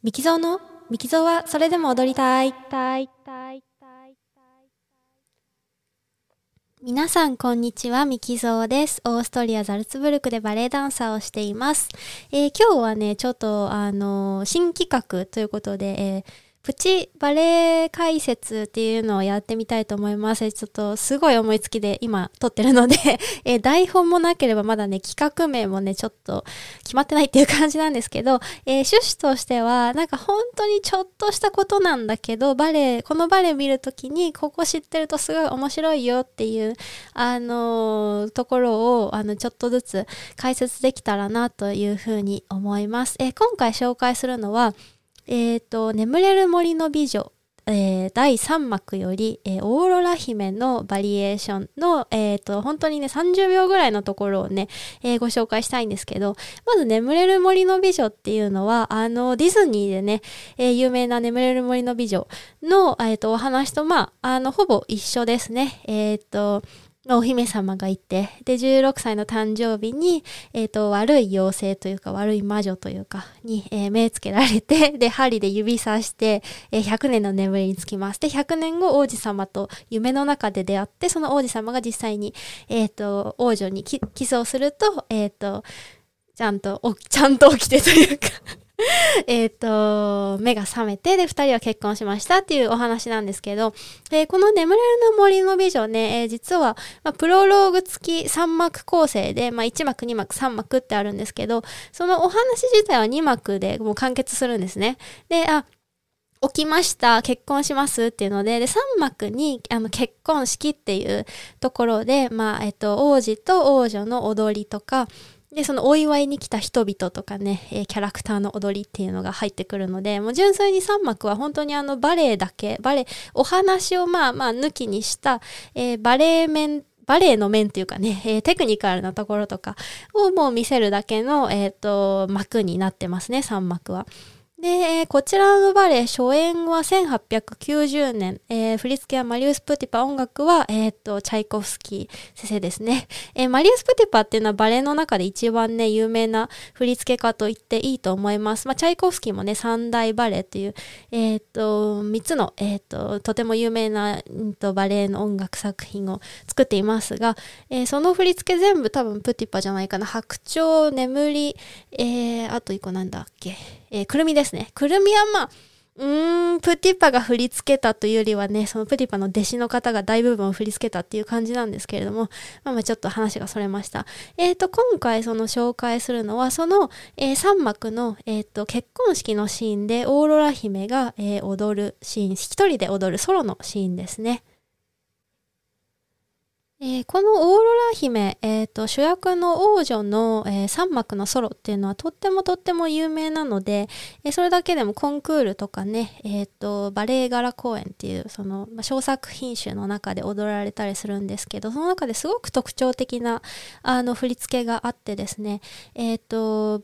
ミキゾーの？ミキゾーはそれでも踊りたい。皆さん、こんにちは。ミキゾーです。オーストリア・ザルツブルクでバレエダンサーをしています。えー、今日はね、ちょっと、あのー、新企画ということで、えープチバレエ解説っていうのをやってみたいと思います。ちょっとすごい思いつきで今撮ってるので え、台本もなければまだね、企画名もね、ちょっと決まってないっていう感じなんですけど、えー、趣旨としては、なんか本当にちょっとしたことなんだけど、バレエ、このバレエ見るときに、ここ知ってるとすごい面白いよっていう、あのー、ところを、あの、ちょっとずつ解説できたらなというふうに思います。え今回紹介するのは、えっ、ー、と、眠れる森の美女、えー、第3幕より、えー、オーロラ姫のバリエーションの、えっ、ー、と、本当にね、30秒ぐらいのところをね、えー、ご紹介したいんですけど、まず眠れる森の美女っていうのは、あの、ディズニーでね、え有名な眠れる森の美女の、えっ、と、お話と、まあ、あの、ほぼ一緒ですね。えっ、と、お姫様がいて、で、16歳の誕生日に、えっ、ー、と、悪い妖精というか、悪い魔女というか、に、えー、目つけられて、で、針で指さして、えー、100年の眠りにつきます。で、100年後、王子様と夢の中で出会って、その王子様が実際に、えっ、と、王女にキスをすると、えっ、と、ちゃんと、ちゃんと起きてというか えっと、目が覚めて、で、二人は結婚しましたっていうお話なんですけど、えー、この眠れるの森の美女ね、えー、実は、まあ、プロローグ付き3幕構成で、まあ、1幕、2幕、3幕ってあるんですけど、そのお話自体は2幕でもう完結するんですね。で、あ、起きました、結婚しますっていうので、で、3幕に、あの、結婚式っていうところで、まあ、えっと、王子と王女の踊りとか、で、そのお祝いに来た人々とかね、えー、キャラクターの踊りっていうのが入ってくるので、もう純粋に3幕は本当にあのバレエだけ、バレエ、お話をまあまあ抜きにした、えー、バレエ面バレエの面っていうかね、えー、テクニカルなところとかをもう見せるだけの、えっ、と、幕になってますね、3幕は。で、こちらのバレエ、初演は1890年、えー、振り付けはマリウス・プティパ、音楽は、えっ、と、チャイコフスキー先生ですね。えー、マリウス・プティパっていうのはバレエの中で一番ね、有名な振り付け家と言っていいと思います。まあ、チャイコフスキーもね、三大バレエっていう、えっ、と、三つの、えっ、と、とても有名な、うんと、バレエの音楽作品を作っていますが、えその振り付け全部多分プティパじゃないかな。白鳥、眠り、えあと一個なんだっけ？えー、くるみですね。くるみはまあ、うーん、プティパが振り付けたというよりはね、そのプティパの弟子の方が大部分を振り付けたっていう感じなんですけれども、まあまあちょっと話がそれました。えっ、ー、と、今回その紹介するのは、その、えー、3幕の、えっ、ー、と、結婚式のシーンでオーロラ姫が、え踊るシーン、一人で踊るソロのシーンですね。えー、このオーロラ姫、えーと、主役の王女の、えー、3幕のソロっていうのはとってもとっても有名なので、えー、それだけでもコンクールとかね、えーと、バレエ柄公演っていうその、まあ、小作品集の中で踊られたりするんですけどその中ですごく特徴的なあの振り付けがあってですねえっ、と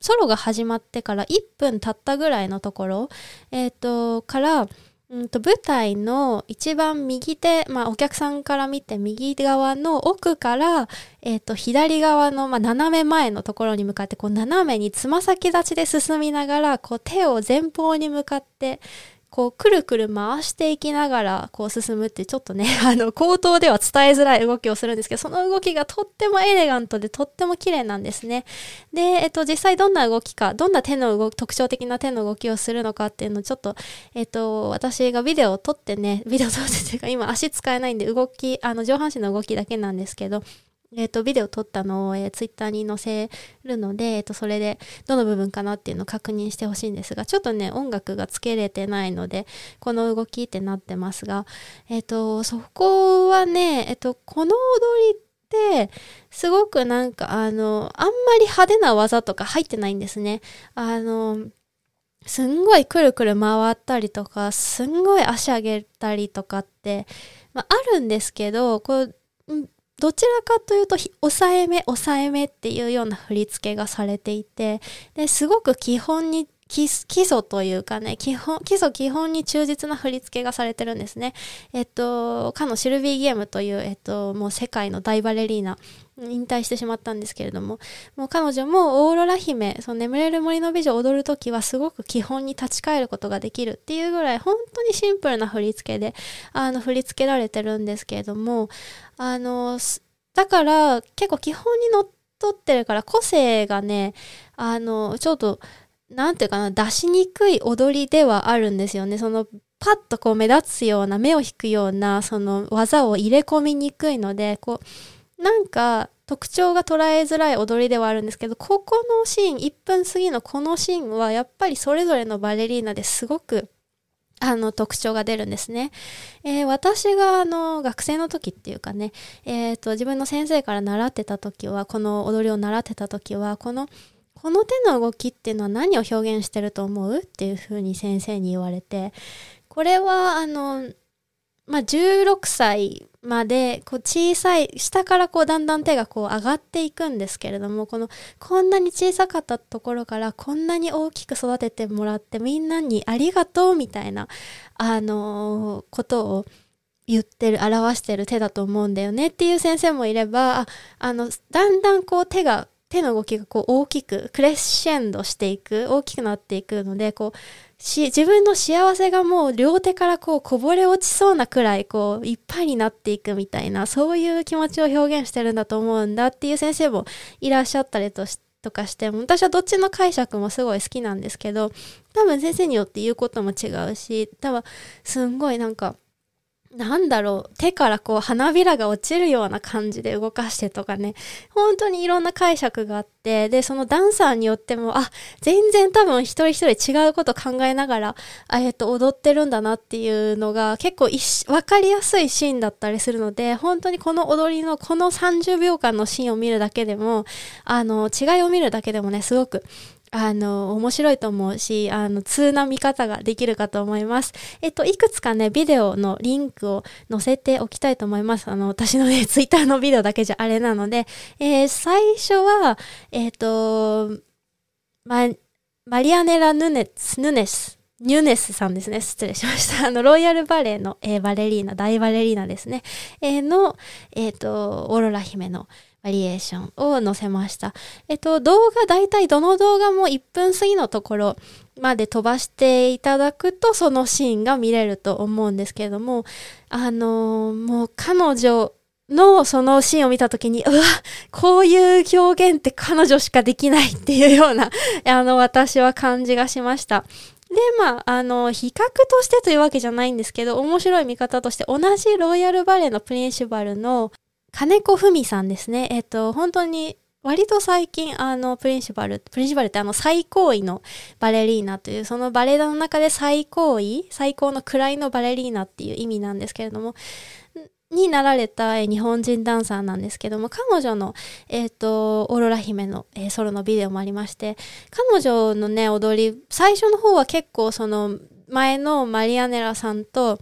ソロが始まってから1分経ったぐらいのところ、えっ、とからうんと舞台の一番右手、まあ、お客さんから見て右側の奥から、え、ー、と左側の、まあ、斜め前のところに向かってこう斜めにつま先立ちで進みながらこう手を前方に向かってこう、くるくる回していきながら、こう進むってちょっとね、あの、口頭では伝えづらい動きをするんですけど、その動きがとってもエレガントでとっても綺麗なんですね。で、えっと、実際どんな動きか、どんな手の動き、特徴的な手の動きをするのかっていうのをちょっと、えっと、私がビデオを撮ってね、ビデオ撮ってっていうか、今足使えないんで動き、あの、上半身の動きだけなんですけど、えっ、ー、と、ビデオ撮ったのを、えー、ツイッターに載せるので、えっ、ー、と、それでどの部分かなっていうのを確認してほしいんですが、ちょっとね、音楽がつけれてないので、この動きってなってますが、えっ、と、そこはね、えっ、と、この踊りって、すごくなんか、あの、あんまり派手な技とか入ってないんですね。あの、すんごいくるくる回ったりとか、すんごい足上げたりとかって、まあ、あるんですけど、こう、どちらかというと、抑えめ、抑えめっていうような振り付けがされていて、ですごく基本に基礎というかね、基本、基礎基本に忠実な振り付けがされてるんですね。えっと、かのシルビー・ゲームという、えっと、もう世界の大バレリーナ引退してしまったんですけれども、もう彼女もオーロラ姫、その眠れる森の美女を踊るときはすごく基本に立ち返ることができるっていうぐらい本当にシンプルな振り付けで、あの、振り付けられてるんですけれども、あの、だから結構基本にのっとってるから個性がね、あの、ちょっと、なんていうかな、出しにくい踊りではあるんですよね。その、パッとこう目立つような、目を引くような、その技を入れ込みにくいので、こう、なんか特徴が捉えづらい踊りではあるんですけど、ここのシーン、1分過ぎのこのシーンは、やっぱりそれぞれのバレリーナですごくあの特徴が出るんですね。えー、私があの学生の時っていうかね、えーと、自分の先生から習ってた時は、この踊りを習ってた時は、このこの手の動きっていうのは何を表現してると思う？っていうふうに先生に言われて、これはあの、まあ、16歳までこう小さい下からこうだんだん手がこう上がっていくんですけれどもこのこんなに小さかったところからこんなに大きく育ててもらってみんなにありがとうみたいなあのー、ことを言ってる表してる手だと思うんだよねっていう先生もいればああのだんだんこう手が手の動きがこう大きくクレッシェンドしていく大きくなっていくのでこうし自分の幸せがもう両手からこうこぼれ落ちそうなくらいこういっぱいになっていくみたいなそういう気持ちを表現してるんだと思うんだっていう先生もいらっしゃったりとしとかして私はどっちの解釈もすごい好きなんですけど多分先生によって言うことも違うし多分すんごいなんかなんだろう、手からこう花びらが落ちるような感じで動かしてとかね、本当にいろんな解釈があって、で、そのダンサーによっても、あ、全然多分一人一人違うこと考えながら、えっ、と、踊ってるんだなっていうのが結構わかりやすいシーンだったりするので、本当にこの踊りのこの30秒間のシーンを見るだけでも、あの、違いを見るだけでもね、すごくあの、面白いと思うし、あの、通な見方ができるかと思います。えっと、いくつかね、ビデオのリンクを載せておきたいと思います。あの、私のね、ツイッターのビデオだけじゃあれなので、えー、最初は、えっ、と、ま、マリアネラ・ヌネス、ヌネス、ニュネスさんですね。失礼しました。あの、ロイヤルバレエの、えー、バレリーナ、大バレリーナですね。えー、の、えっ、と、オーロラ姫の、バリエーションを載せました。えっと、動画、大体どの動画も1分過ぎのところまで飛ばしていただくと、そのシーンが見れると思うんですけれども、あのー、もう彼女のそのシーンを見たときに、うわ、こういう表現って彼女しかできないっていうような、あの、私は感じがしました。で、まあ、あの、比較としてというわけじゃないんですけど、面白い見方として、同じロイヤルバレエのプリンシバルの金子文さんですね。えっと、本当に割と最近、あの、プリンシパル、プリンシパルってあの、最高位のバレリーナという、そのバレエ団の中で最高位、最高の位のバレリーナっていう意味なんですけれども、になられた日本人ダンサーなんですけども、彼女の、えっ、ー、と、オーロラ姫の、えー、ソロのビデオもありまして、彼女のね、踊り、最初の方は結構その、前のマリアネラさんと、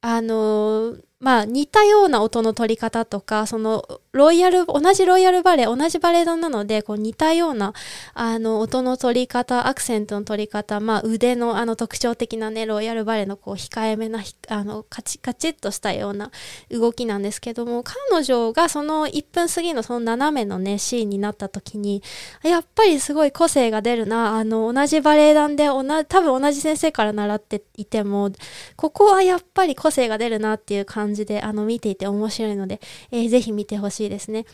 あのー、まあ似たような音の取り方とか、そのロイヤル、同じロイヤルバレエ、同じバレエ団なので、こう似たような、あの、音の取り方、アクセントの取り方、まあ腕のあの特徴的なね、ロイヤルバレエのこう控えめな、あの、カチカチッとしたような動きなんですけども、彼女がその1分過ぎのその斜めのね、シーンになった時に、やっぱりすごい個性が出るな、あの、同じバレエ団で、同、多分同じ先生から習っていても、ここはやっぱり個性が出るなっていう感じ感じで、あの、見ていて面白いので、えー、ぜひ見てほしいですね。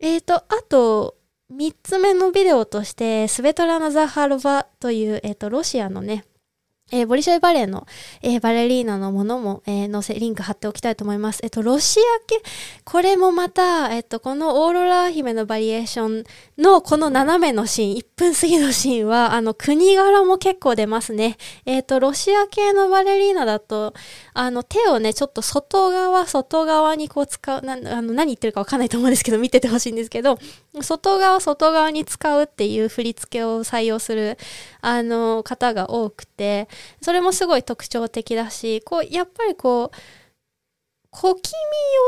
えーと、あと、3つ目のビデオとして、スベトラナ・ザハロバという、えっ、ー、と、ロシアのね、えー、ボリショイバレエの、えー、バレリーナのものも、えー、載せ、リンク貼っておきたいと思います。えっと、ロシア系、これもまた、えっと、このオーロラ姫のバリエーションのこの斜めのシーン、1分過ぎのシーンは、あの、国柄も結構出ますね。えっと、ロシア系のバレリーナだと、あの、手をね、ちょっと外側、外側にこう使う、なあの何言ってるかわかんないと思うんですけど、見ててほしいんですけど、外側、外側に使うっていう振り付けを採用する、あの、方が多くて、それもすごい特徴的だし、こう、やっぱりこう、小気味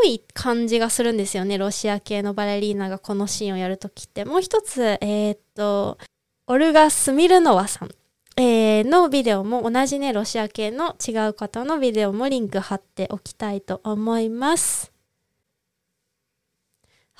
良い感じがするんですよね。ロシア系のバレリーナがこのシーンをやるときって。もう一つ、えー、っと、オルガ・スミルノワさん、えー、のビデオも同じね、ロシア系の違う方のビデオもリンク貼っておきたいと思います。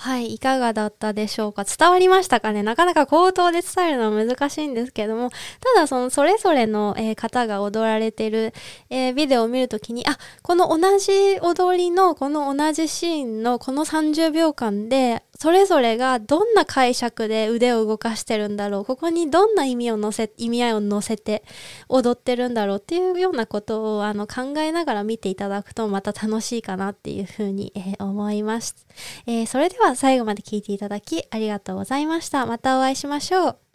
はい、いかがだったでしょうか？伝わりましたかね？なかなか口頭で伝えるのは難しいんですけども、ただそのそれぞれの、えー、方が踊られてる、えー、ビデオを見るときに、あ、この同じ踊りのこの同じシーンのこの30秒間で、それぞれがどんな解釈で腕を動かしてるんだろうここにどんな意味を乗せ、意味合いを乗せて踊ってるんだろうっていうようなことをあの考えながら見ていただくとまた楽しいかなっていうふうに、えー、思います。えー、それでは最後まで聞いていただきありがとうございました。またお会いしましょう。